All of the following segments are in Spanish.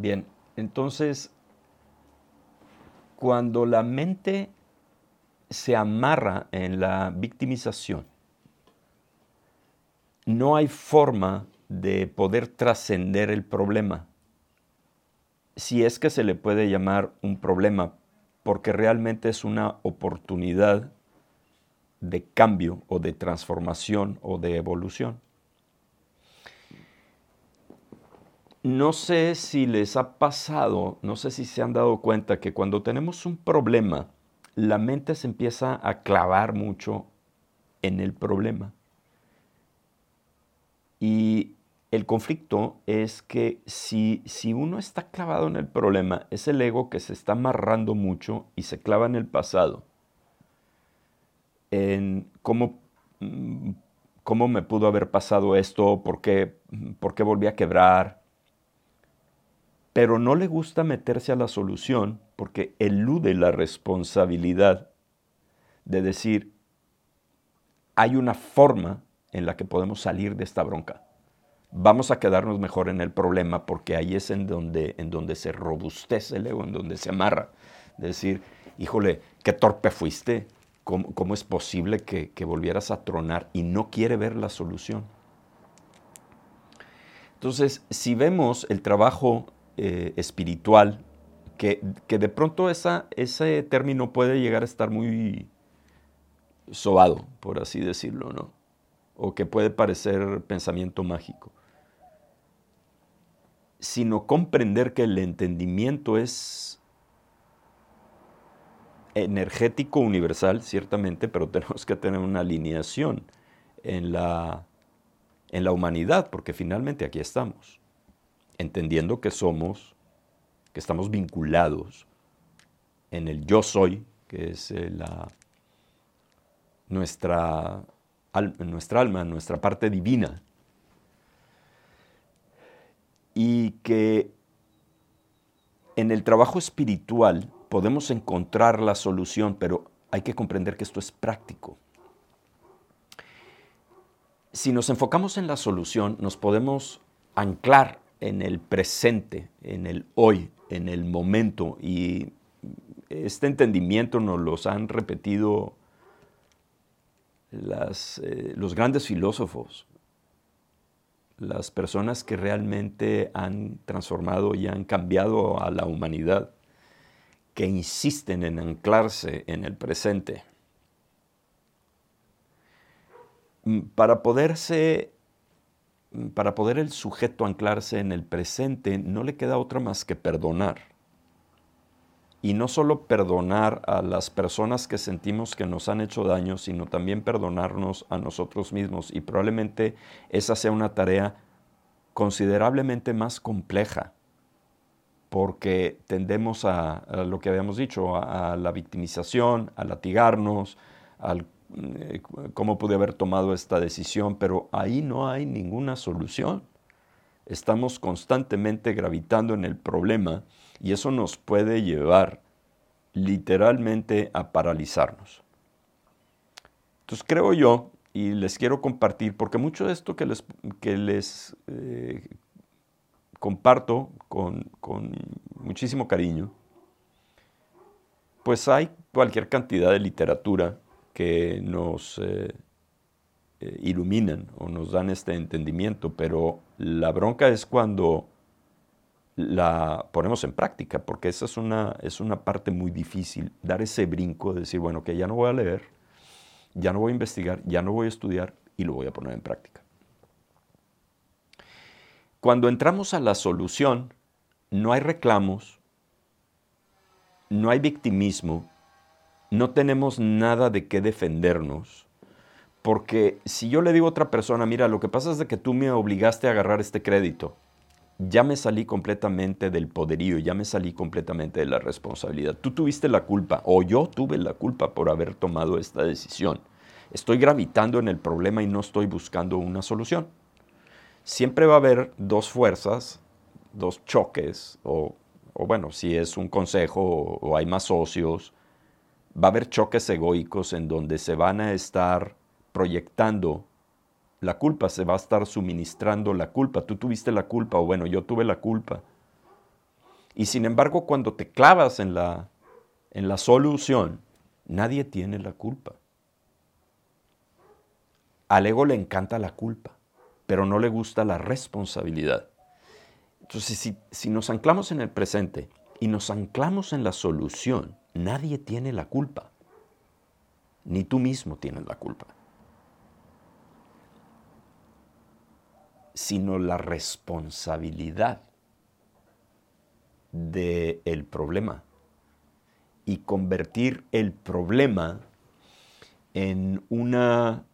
Bien, entonces, cuando la mente se amarra en la victimización, no hay forma de poder trascender el problema, si es que se le puede llamar un problema, porque realmente es una oportunidad de cambio o de transformación o de evolución. No sé si les ha pasado, no sé si se han dado cuenta que cuando tenemos un problema, la mente se empieza a clavar mucho en el problema. Y el conflicto es que si, si uno está clavado en el problema, es el ego que se está amarrando mucho y se clava en el pasado, en cómo, mm, cómo me pudo haber pasado esto, por qué, por qué volví a quebrar, pero no le gusta meterse a la solución porque elude la responsabilidad de decir, hay una forma en la que podemos salir de esta bronca vamos a quedarnos mejor en el problema porque ahí es en donde, en donde se robustece el ego, en donde se amarra. decir, híjole, qué torpe fuiste, ¿cómo, es posible que, volvieras a tronar? Y no quiere ver la solución. Entonces, si vemos el trabajo eh, espiritual, que, que, de pronto ese término puede llegar a estar muy sobado, por así decirlo, ¿no? O que puede parecer pensamiento mágico sino comprender que el entendimiento es energético universal, ciertamente, pero tenemos que tener una alineación en la, en la humanidad, porque finalmente aquí estamos, entendiendo que somos, que estamos vinculados en el yo soy, que es eh, la, nuestra, nuestra alma, nuestra parte divina, y que en el trabajo espiritual podemos encontrar la solución, pero hay que comprender que esto es práctico. Si nos enfocamos en la solución, nos podemos anclar en el presente, en el hoy, en el momento, y este entendimiento nos los han repetido eh, los grandes filósofos, las personas que realmente han transformado y han cambiado a la humanidad, que insisten en anclarse en el presente. Mm, para poderse, para poder el sujeto anclarse en el presente, no le queda otra más que perdonar. Y no solo perdonar a las personas que sentimos que nos han hecho daño, sino también perdonarnos a nosotros mismos. Y probablemente esa sea una tarea considerablemente más compleja, porque tendemos a, lo que habíamos dicho, a, la victimización, a latigarnos, al cómo pude haber tomado esta decisión, pero ahí no hay ninguna solución. Estamos constantemente gravitando en el problema y eso nos puede llevar literalmente a paralizarnos. Entonces creo yo, y les quiero compartir, porque mucho de esto que les, que les eh, comparto con, muchísimo cariño, pues hay cualquier cantidad de literatura que nos eh, eh, iluminan o nos dan este entendimiento, pero la bronca es cuando la ponemos en práctica, porque esa es una, es una parte muy difícil, dar ese brinco de decir, bueno, que ya no voy a leer, ya no voy a investigar, ya no voy a estudiar y lo voy a poner en práctica. Cuando entramos a la solución, no hay reclamos, no hay victimismo, no tenemos nada de qué defendernos, porque si yo le digo a otra persona, mira, lo que pasa es de que tú me obligaste a agarrar este crédito, ya me salí completamente del poderío, ya me salí completamente de la responsabilidad. Tú tuviste la culpa o yo tuve la culpa por haber tomado esta decisión. Estoy gravitando en el problema y no estoy buscando una solución. Siempre va a haber dos fuerzas, dos choques, o, bueno, si es un consejo o hay más socios, va a haber choques egoicos en donde se van a estar proyectando la culpa, se va a estar suministrando la culpa. Tú tuviste la culpa o bueno, yo tuve la culpa. Y sin embargo, cuando te clavas en la, en la solución, nadie tiene la culpa. Al ego le encanta la culpa, pero no le gusta la responsabilidad. Entonces, si, si nos anclamos en el presente y nos anclamos en la solución, nadie tiene la culpa. Ni tú mismo tienes la culpa. sino la responsabilidad del el problema y convertir el problema en una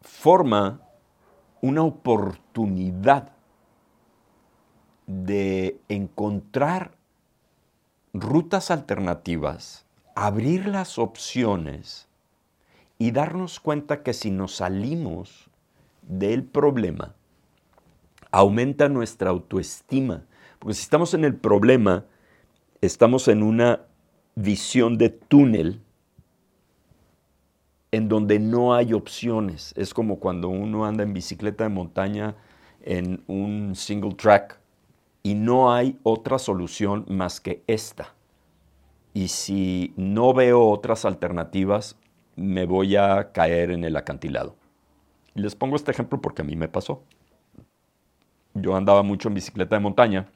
forma, una oportunidad de encontrar rutas alternativas, abrir las opciones y darnos cuenta que si nos salimos del problema, aumenta nuestra autoestima. Porque si estamos en el problema, estamos en una visión de túnel en donde no hay opciones. Es como cuando uno anda en bicicleta de montaña en un single track y no hay otra solución más que esta. Y si no veo otras alternativas, me voy a caer en el acantilado. Les pongo este ejemplo porque a mí me pasó. Yo andaba mucho en bicicleta de montaña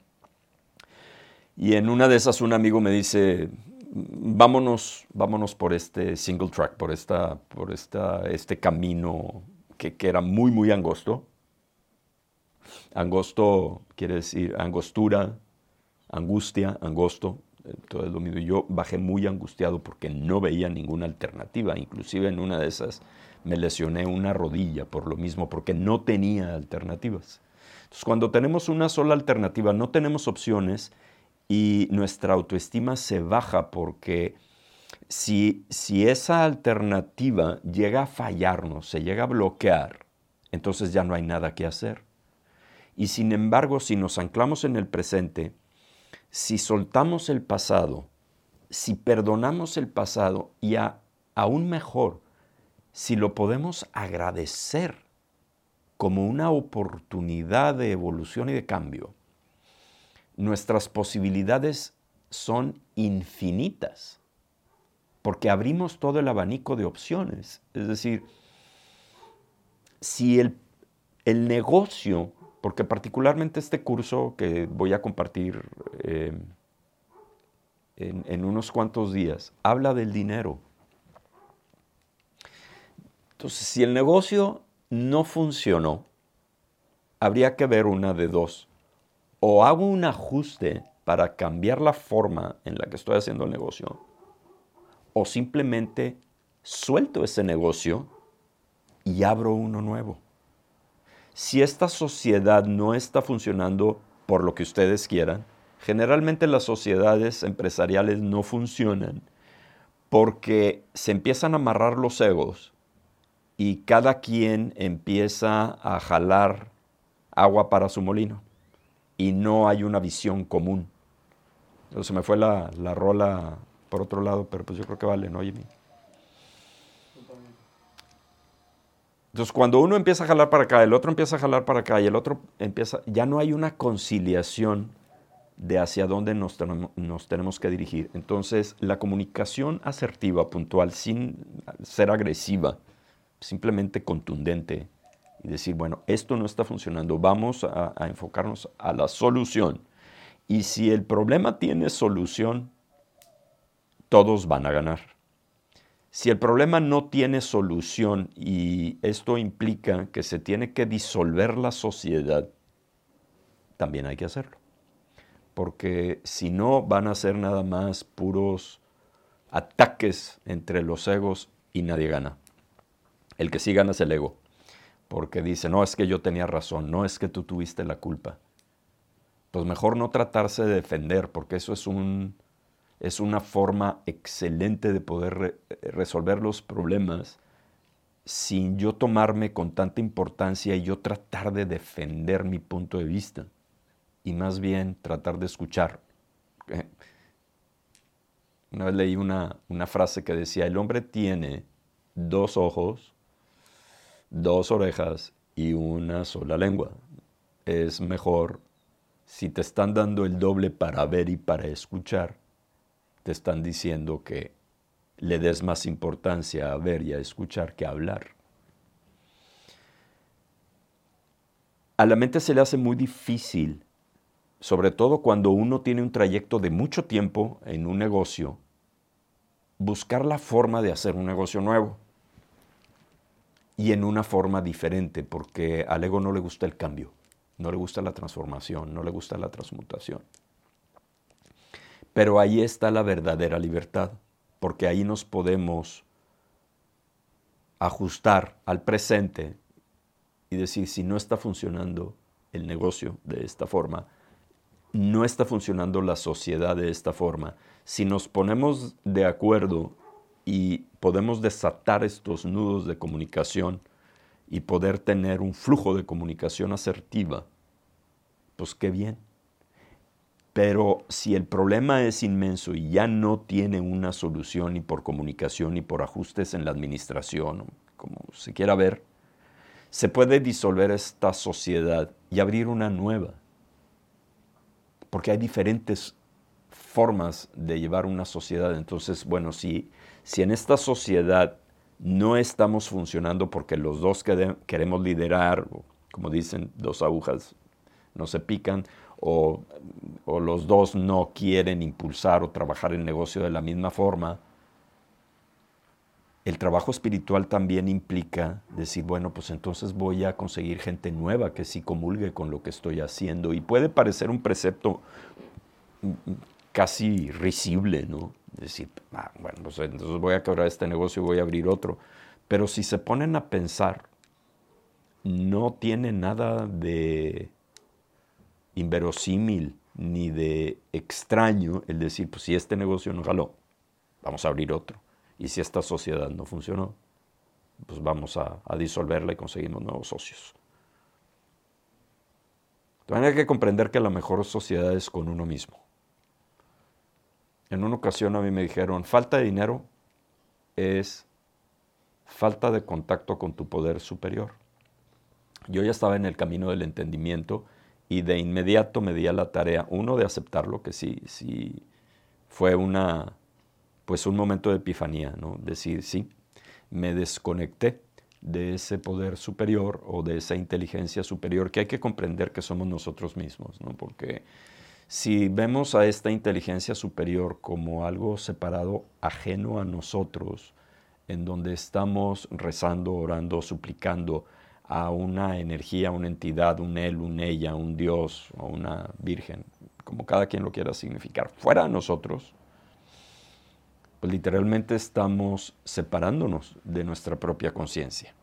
y en una de esas un amigo me dice, vámonos, vámonos por este single track, por, esta, por esta, este camino que, que era muy, muy angosto. Angosto quiere decir angostura, angustia, angosto, todo lo mismo. Yo bajé muy angustiado porque no veía ninguna alternativa. Inclusive en una de esas me lesioné una rodilla por lo mismo, porque no tenía alternativas. Entonces, cuando tenemos una sola alternativa, no tenemos opciones y nuestra autoestima se baja porque si, si esa alternativa llega a fallarnos, se llega a bloquear, entonces ya no hay nada que hacer. Y sin embargo, si nos anclamos en el presente, si soltamos el pasado, si perdonamos el pasado y aún mejor, si lo podemos agradecer como una oportunidad de evolución y de cambio, nuestras posibilidades son infinitas, porque abrimos todo el abanico de opciones. Es decir, si el, el negocio porque particularmente este curso que voy a compartir eh, en, unos cuantos días habla del dinero. Entonces, si el negocio no funcionó, habría que ver una de dos. O hago un ajuste para cambiar la forma en la que estoy haciendo el negocio, o simplemente suelto ese negocio y abro uno nuevo si esta sociedad no está funcionando por lo que ustedes quieran, generalmente las sociedades empresariales no funcionan porque se empiezan a amarrar los egos y cada quien empieza a jalar agua para su molino y no hay una visión común. Se me fue la, la rola por otro lado, pero pues yo creo que vale, ¿no, Jimmy? Entonces, cuando uno empieza a jalar para acá, el otro empieza a jalar para acá y el otro empieza, ya no hay una conciliación de hacia dónde nos, tenemos que dirigir. Entonces, la comunicación asertiva, puntual, sin ser agresiva, simplemente contundente y decir, bueno, esto no está funcionando, vamos a enfocarnos a la solución. Y si el problema tiene solución, todos van a ganar. Si el problema no tiene solución y esto implica que se tiene que disolver la sociedad, también hay que hacerlo. Porque si no van a ser nada más puros ataques entre los egos y nadie gana. El que sí gana es el ego. porque dice, no, es que yo tenía razón, no es que tú tuviste la culpa. Pues mejor no tratarse de defender, porque eso es, un, es una forma excelente de poder resolver los problemas sin yo tomarme con tanta importancia y yo tratar de defender mi punto de vista y más bien tratar de escuchar. Una vez leí una, una frase que decía, el hombre tiene dos ojos, dos orejas y una sola lengua. Es mejor, si te están dando el doble para ver y para escuchar, te están diciendo que le des más importancia a ver y a escuchar que a hablar. A la mente se le hace muy difícil, sobre todo cuando uno tiene un trayecto de mucho tiempo en un negocio, buscar la forma de hacer un negocio nuevo y en una forma diferente, porque al ego no le gusta el cambio, no le gusta la transformación, no le gusta la transmutación. Pero ahí está la verdadera libertad, porque ahí nos podemos ajustar al presente y decir, si no está funcionando el negocio de esta forma, no está funcionando la sociedad de esta forma, si nos ponemos de acuerdo y podemos desatar estos nudos de comunicación y poder tener un flujo de comunicación asertiva, pues qué bien. Pero si el problema es inmenso y ya no tiene una solución ni por comunicación ni por ajustes en la administración, como se quiera ver, se puede disolver esta sociedad y abrir una nueva. Porque hay diferentes formas de llevar una sociedad. Entonces, bueno, si, si en esta sociedad no estamos funcionando porque los dos queremos liderar, como dicen, dos agujas no se pican, o, los dos no quieren impulsar o trabajar el negocio de la misma forma, el trabajo espiritual también implica decir, bueno, pues entonces voy a conseguir gente nueva que sí comulgue con lo que estoy haciendo. Y puede parecer un precepto casi risible, ¿no? Decir, ah, bueno, pues entonces voy a quebrar este negocio y voy a abrir otro. Pero si se ponen a pensar, no tiene nada de inverosímil ni de extraño el decir, pues si este negocio no jaló, vamos a abrir otro. Y si esta sociedad no funcionó, pues vamos a, disolverla y conseguimos nuevos socios. También hay que comprender que la mejor sociedad es con uno mismo. En una ocasión a mí me dijeron, falta de dinero es falta de contacto con tu poder superior. Yo ya estaba en el camino del entendimiento y de inmediato me di a la tarea, uno, de aceptarlo, que sí, sí fue una, pues un momento de epifanía, ¿no? Decir, sí, me desconecté de ese poder superior o de esa inteligencia superior que hay que comprender que somos nosotros mismos, ¿no? Porque si vemos a esta inteligencia superior como algo separado, ajeno a nosotros, en donde estamos rezando, orando, suplicando a una energía, una entidad, un él, un ella, un Dios o una virgen, como cada quien lo quiera significar, fuera de nosotros, pues literalmente estamos separándonos de nuestra propia conciencia.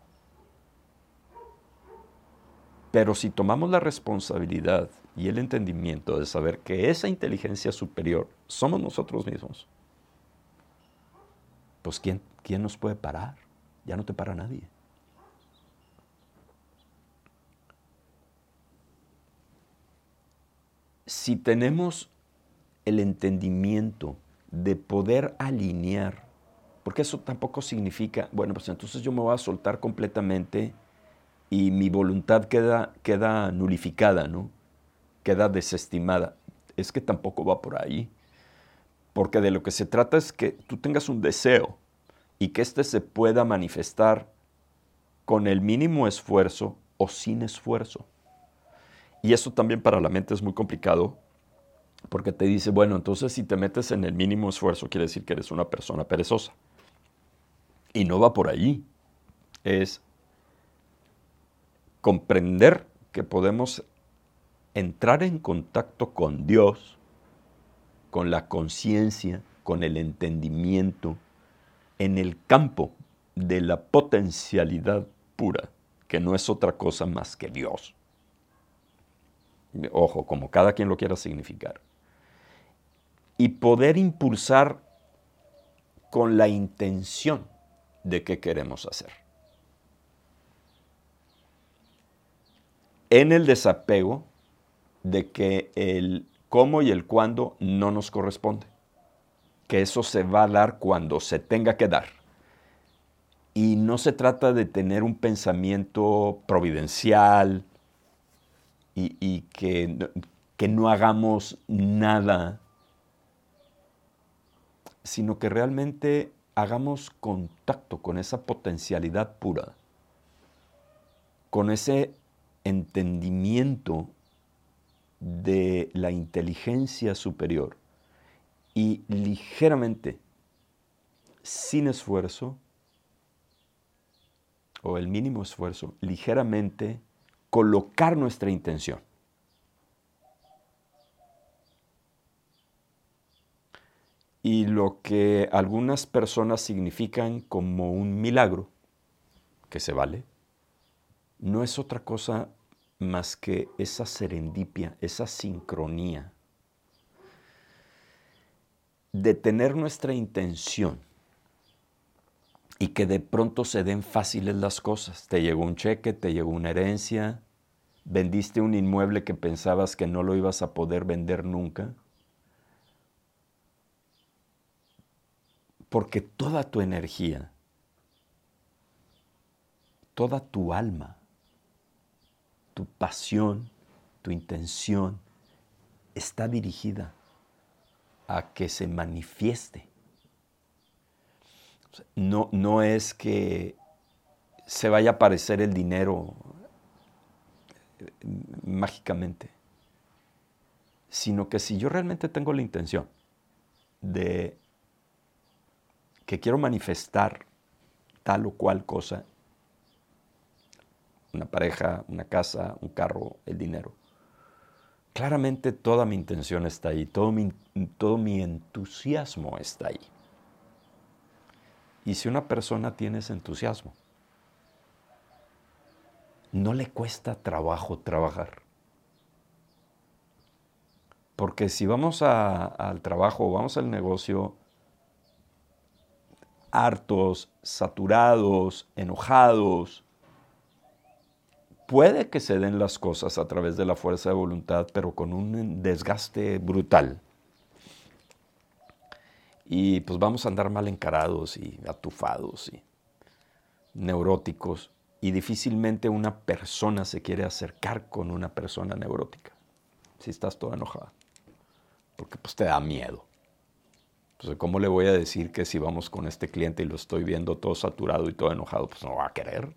Pero si tomamos la responsabilidad y el entendimiento de saber que esa inteligencia superior somos nosotros mismos, pues ¿quién, quién nos puede parar? Ya no te para nadie. Si tenemos el entendimiento de poder alinear, porque eso tampoco significa, bueno, pues entonces yo me voy a soltar completamente y mi voluntad queda, queda nulificada, ¿no? Queda desestimada. Es que tampoco va por ahí. Porque de lo que se trata es que tú tengas un deseo y que éste se pueda manifestar con el mínimo esfuerzo o sin esfuerzo. Y eso también para la mente es muy complicado porque te dice, bueno, entonces si te metes en el mínimo esfuerzo quiere decir que eres una persona perezosa. Y no va por ahí. Es comprender que podemos entrar en contacto con Dios, con la conciencia, con el entendimiento, en el campo de la potencialidad pura, que no es otra cosa más que Dios. Ojo, como cada quien lo quiera significar. Y poder impulsar con la intención de qué queremos hacer. En el desapego de que el cómo y el cuándo no nos corresponde. Que eso se va a dar cuando se tenga que dar. Y no se trata de tener un pensamiento providencial y, que, que no hagamos nada, sino que realmente hagamos contacto con esa potencialidad pura, con ese entendimiento de la inteligencia superior y ligeramente, sin esfuerzo, o el mínimo esfuerzo, ligeramente colocar nuestra intención. Y lo que algunas personas significan como un milagro, que se vale, no es otra cosa más que esa serendipia, esa sincronía de tener nuestra intención y que de pronto se den fáciles las cosas. Te llegó un cheque, te llegó una herencia, vendiste un inmueble que pensabas que no lo ibas a poder vender nunca. Porque toda tu energía, toda tu alma, tu pasión, tu intención está dirigida a que se manifieste. No, no es que se vaya a aparecer el dinero eh, mágicamente, sino que si yo realmente tengo la intención de que quiero manifestar tal o cual cosa una pareja, una casa, un carro, el dinero. Claramente toda mi intención está ahí, todo mi, todo mi entusiasmo está ahí. Y si una persona tiene ese entusiasmo, no le cuesta trabajo trabajar. Porque si vamos al trabajo, vamos al negocio hartos, saturados, enojados, puede que se den las cosas a través de la fuerza de voluntad, pero con un desgaste brutal. Y pues vamos a andar mal encarados y atufados y neuróticos. Y difícilmente una persona se quiere acercar con una persona neurótica. Si estás toda enojada. Porque pues te da miedo. Entonces, ¿cómo le voy a decir que si vamos con este cliente y lo estoy viendo todo saturado y todo enojado, pues no va a querer?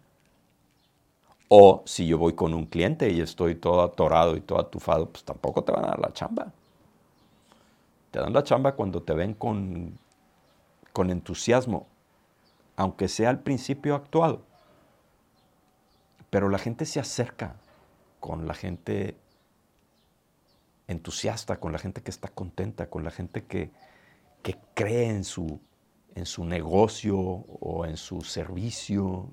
O si yo voy con un cliente y estoy todo atorado y todo atufado, pues tampoco te van a dar la chamba. Te dan la chamba cuando te ven con, con entusiasmo, aunque sea al principio actuado. Pero la gente se acerca con la gente entusiasta, con la gente que está contenta, con la gente que, que cree en su, en su negocio o en su servicio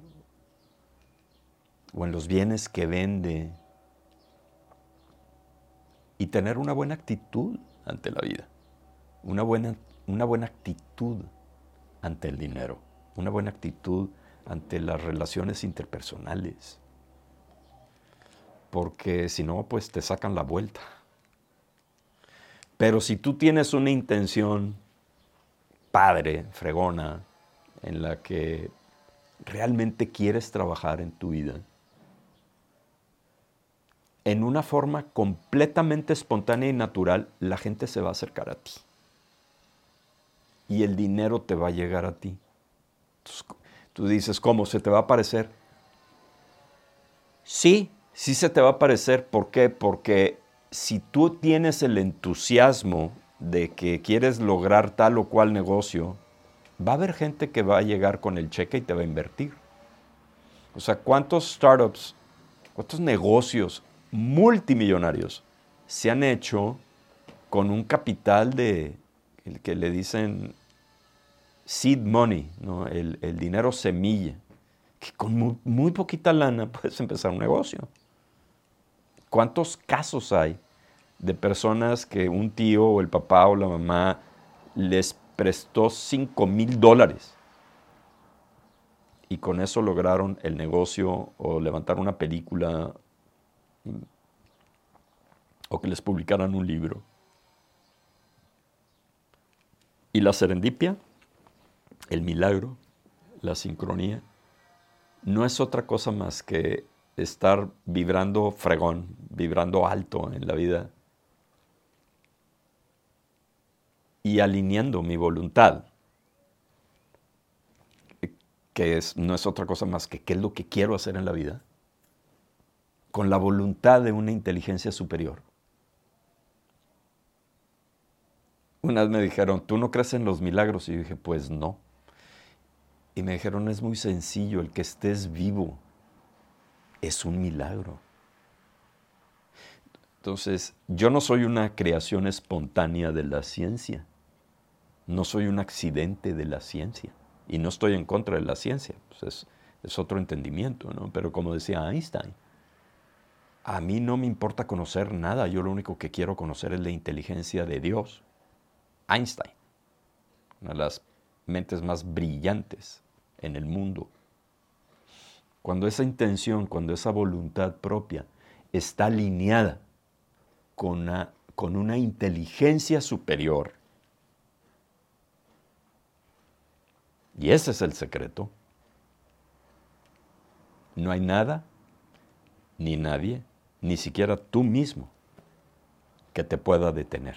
o en los bienes que vende y tener una buena actitud ante la vida, una buena, una buena actitud ante el dinero, una buena actitud ante las relaciones interpersonales, porque si no, pues te sacan la vuelta. Pero si tú tienes una intención padre, fregona, en la que realmente quieres trabajar en tu vida, en una forma completamente espontánea y natural, la gente se va a acercar a ti. Y el dinero te va a llegar a ti. tú dices, ¿cómo? ¿Se te va a aparecer? Sí, sí se te va a aparecer. ¿Por qué? Porque si tú tienes el entusiasmo de que quieres lograr tal o cual negocio, va a haber gente que va a llegar con el cheque y te va a invertir. O sea, ¿cuántos startups, cuántos negocios multimillonarios se han hecho con un capital de, el que le dicen seed money, el, el dinero semilla, que con muy, muy poquita lana puedes empezar un negocio. ¿Cuántos casos hay de personas que un tío o el papá o la mamá les prestó 5 mil dólares y con eso lograron el negocio o levantar una película o que les publicaran un libro? Y la serendipia, el milagro, la sincronía, no es otra cosa más que estar vibrando fregón, vibrando alto en la vida y alineando mi voluntad, que es, no es otra cosa más que qué es lo que quiero hacer en la vida, con la voluntad de una inteligencia superior. Una vez me dijeron, ¿tú no crees en los milagros? Y yo dije, pues no. Y me dijeron, es muy sencillo, el que estés vivo es un milagro. Entonces, yo no soy una creación espontánea de la ciencia, no soy un accidente de la ciencia, y no estoy en contra de la ciencia, pues es, es otro entendimiento, ¿no? Pero como decía Einstein, a mí no me importa conocer nada, yo lo único que quiero conocer es la inteligencia de Dios. Einstein, una de las mentes más brillantes en el mundo. Cuando esa intención, cuando esa voluntad propia está alineada con una, con una inteligencia superior, y ese es el secreto, no hay nada, ni nadie, ni siquiera tú mismo, que te pueda detener.